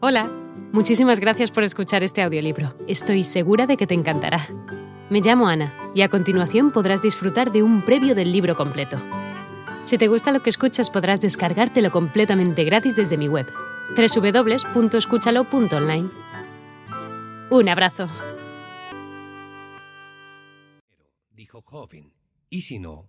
Hola, muchísimas gracias por escuchar este audiolibro. Estoy segura de que te encantará. Me llamo Ana y a continuación podrás disfrutar de un previo del libro completo. Si te gusta lo que escuchas podrás descargártelo completamente gratis desde mi web, www.escúchalo.online. Un abrazo. Dijo Joven, y si no,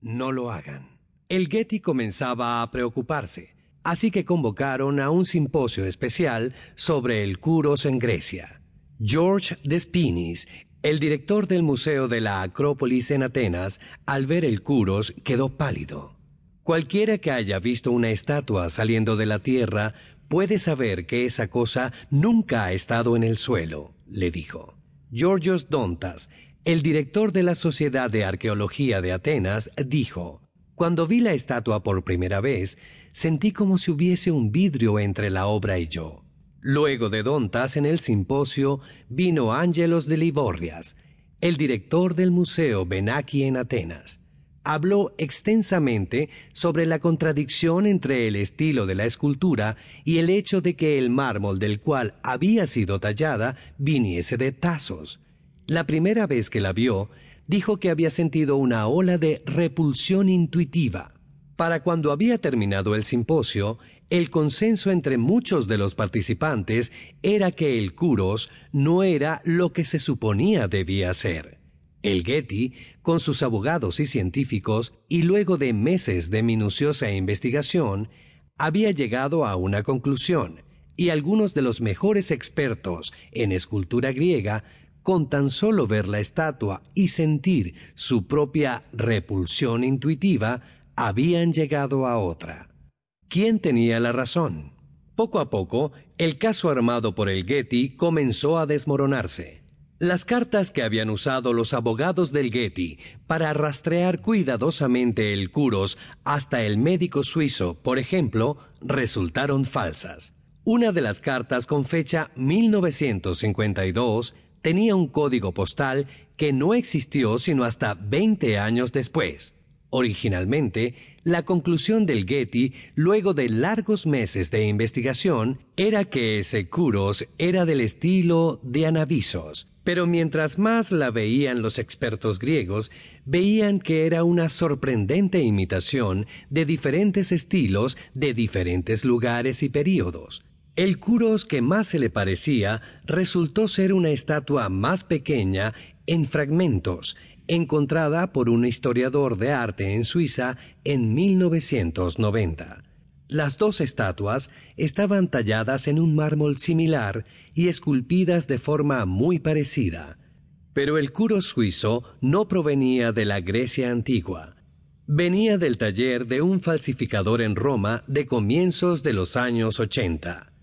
no lo hagan. El Getty comenzaba a preocuparse así que convocaron a un simposio especial sobre el Kuros en Grecia. George Despinis, el director del Museo de la Acrópolis en Atenas, al ver el Kuros quedó pálido. Cualquiera que haya visto una estatua saliendo de la tierra puede saber que esa cosa nunca ha estado en el suelo, le dijo. Georgios Dontas, el director de la Sociedad de Arqueología de Atenas, dijo, Cuando vi la estatua por primera vez, sentí como si hubiese un vidrio entre la obra y yo. Luego de Dontas en el simposio vino Ángelos de Liborrias, el director del Museo Benaki en Atenas. Habló extensamente sobre la contradicción entre el estilo de la escultura y el hecho de que el mármol del cual había sido tallada viniese de Tasos. La primera vez que la vio, dijo que había sentido una ola de repulsión intuitiva. Para cuando había terminado el simposio, el consenso entre muchos de los participantes era que el Kuros no era lo que se suponía debía ser. El Getty, con sus abogados y científicos, y luego de meses de minuciosa investigación, había llegado a una conclusión, y algunos de los mejores expertos en escultura griega, con tan solo ver la estatua y sentir su propia repulsión intuitiva, habían llegado a otra. ¿Quién tenía la razón? Poco a poco, el caso armado por el Getty comenzó a desmoronarse. Las cartas que habían usado los abogados del Getty para rastrear cuidadosamente el Kuros hasta el médico suizo, por ejemplo, resultaron falsas. Una de las cartas con fecha 1952 tenía un código postal que no existió sino hasta 20 años después. Originalmente, la conclusión del Getty, luego de largos meses de investigación, era que ese Kuros era del estilo de Anavisos. Pero mientras más la veían los expertos griegos, veían que era una sorprendente imitación de diferentes estilos de diferentes lugares y períodos. El Kuros que más se le parecía resultó ser una estatua más pequeña en fragmentos, encontrada por un historiador de arte en Suiza en 1990. Las dos estatuas estaban talladas en un mármol similar y esculpidas de forma muy parecida. Pero el curo suizo no provenía de la Grecia antigua. Venía del taller de un falsificador en Roma de comienzos de los años 80.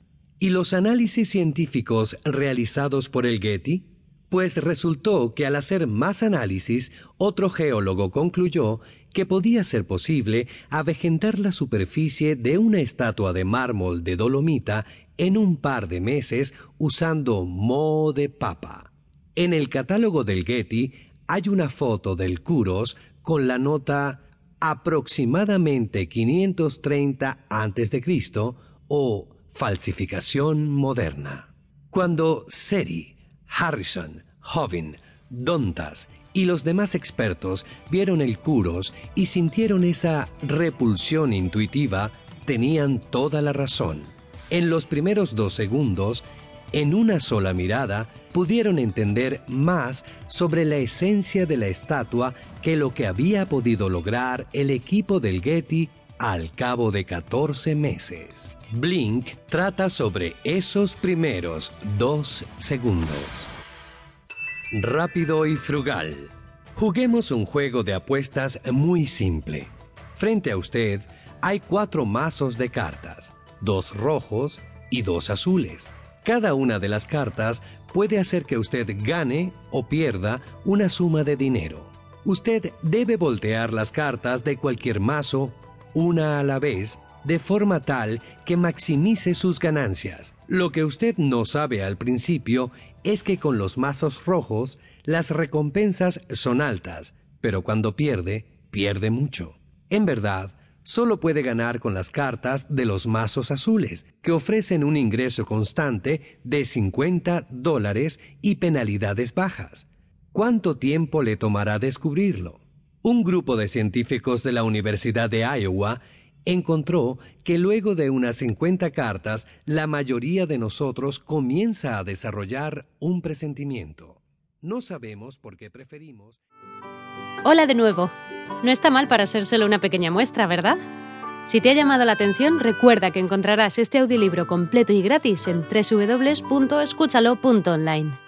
¿Y los análisis científicos realizados por el Getty? pues resultó que al hacer más análisis, otro geólogo concluyó que podía ser posible avejentar la superficie de una estatua de mármol de dolomita en un par de meses usando moho de papa. En el catálogo del Getty hay una foto del Kuros con la nota aproximadamente 530 a.C. o falsificación moderna. Cuando Seri Harrison, Hovin, Dontas y los demás expertos vieron el Kuros y sintieron esa repulsión intuitiva, tenían toda la razón. En los primeros dos segundos, en una sola mirada, pudieron entender más sobre la esencia de la estatua que lo que había podido lograr el equipo del Getty al cabo de 14 meses. Blink trata sobre esos primeros dos segundos. Rápido y frugal. Juguemos un juego de apuestas muy simple. Frente a usted hay cuatro mazos de cartas, dos rojos y dos azules. Cada una de las cartas puede hacer que usted gane o pierda una suma de dinero. Usted debe voltear las cartas de cualquier mazo una a la vez de forma tal que maximice sus ganancias. Lo que usted no sabe al principio es que con los mazos rojos las recompensas son altas, pero cuando pierde, pierde mucho. En verdad, solo puede ganar con las cartas de los mazos azules, que ofrecen un ingreso constante de 50 dólares y penalidades bajas. ¿Cuánto tiempo le tomará descubrirlo? Un grupo de científicos de la Universidad de Iowa encontró que luego de unas 50 cartas, la mayoría de nosotros comienza a desarrollar un presentimiento. No sabemos por qué preferimos. Hola de nuevo. No está mal para ser solo una pequeña muestra, ¿verdad? Si te ha llamado la atención, recuerda que encontrarás este audiolibro completo y gratis en www.escúchalo.online.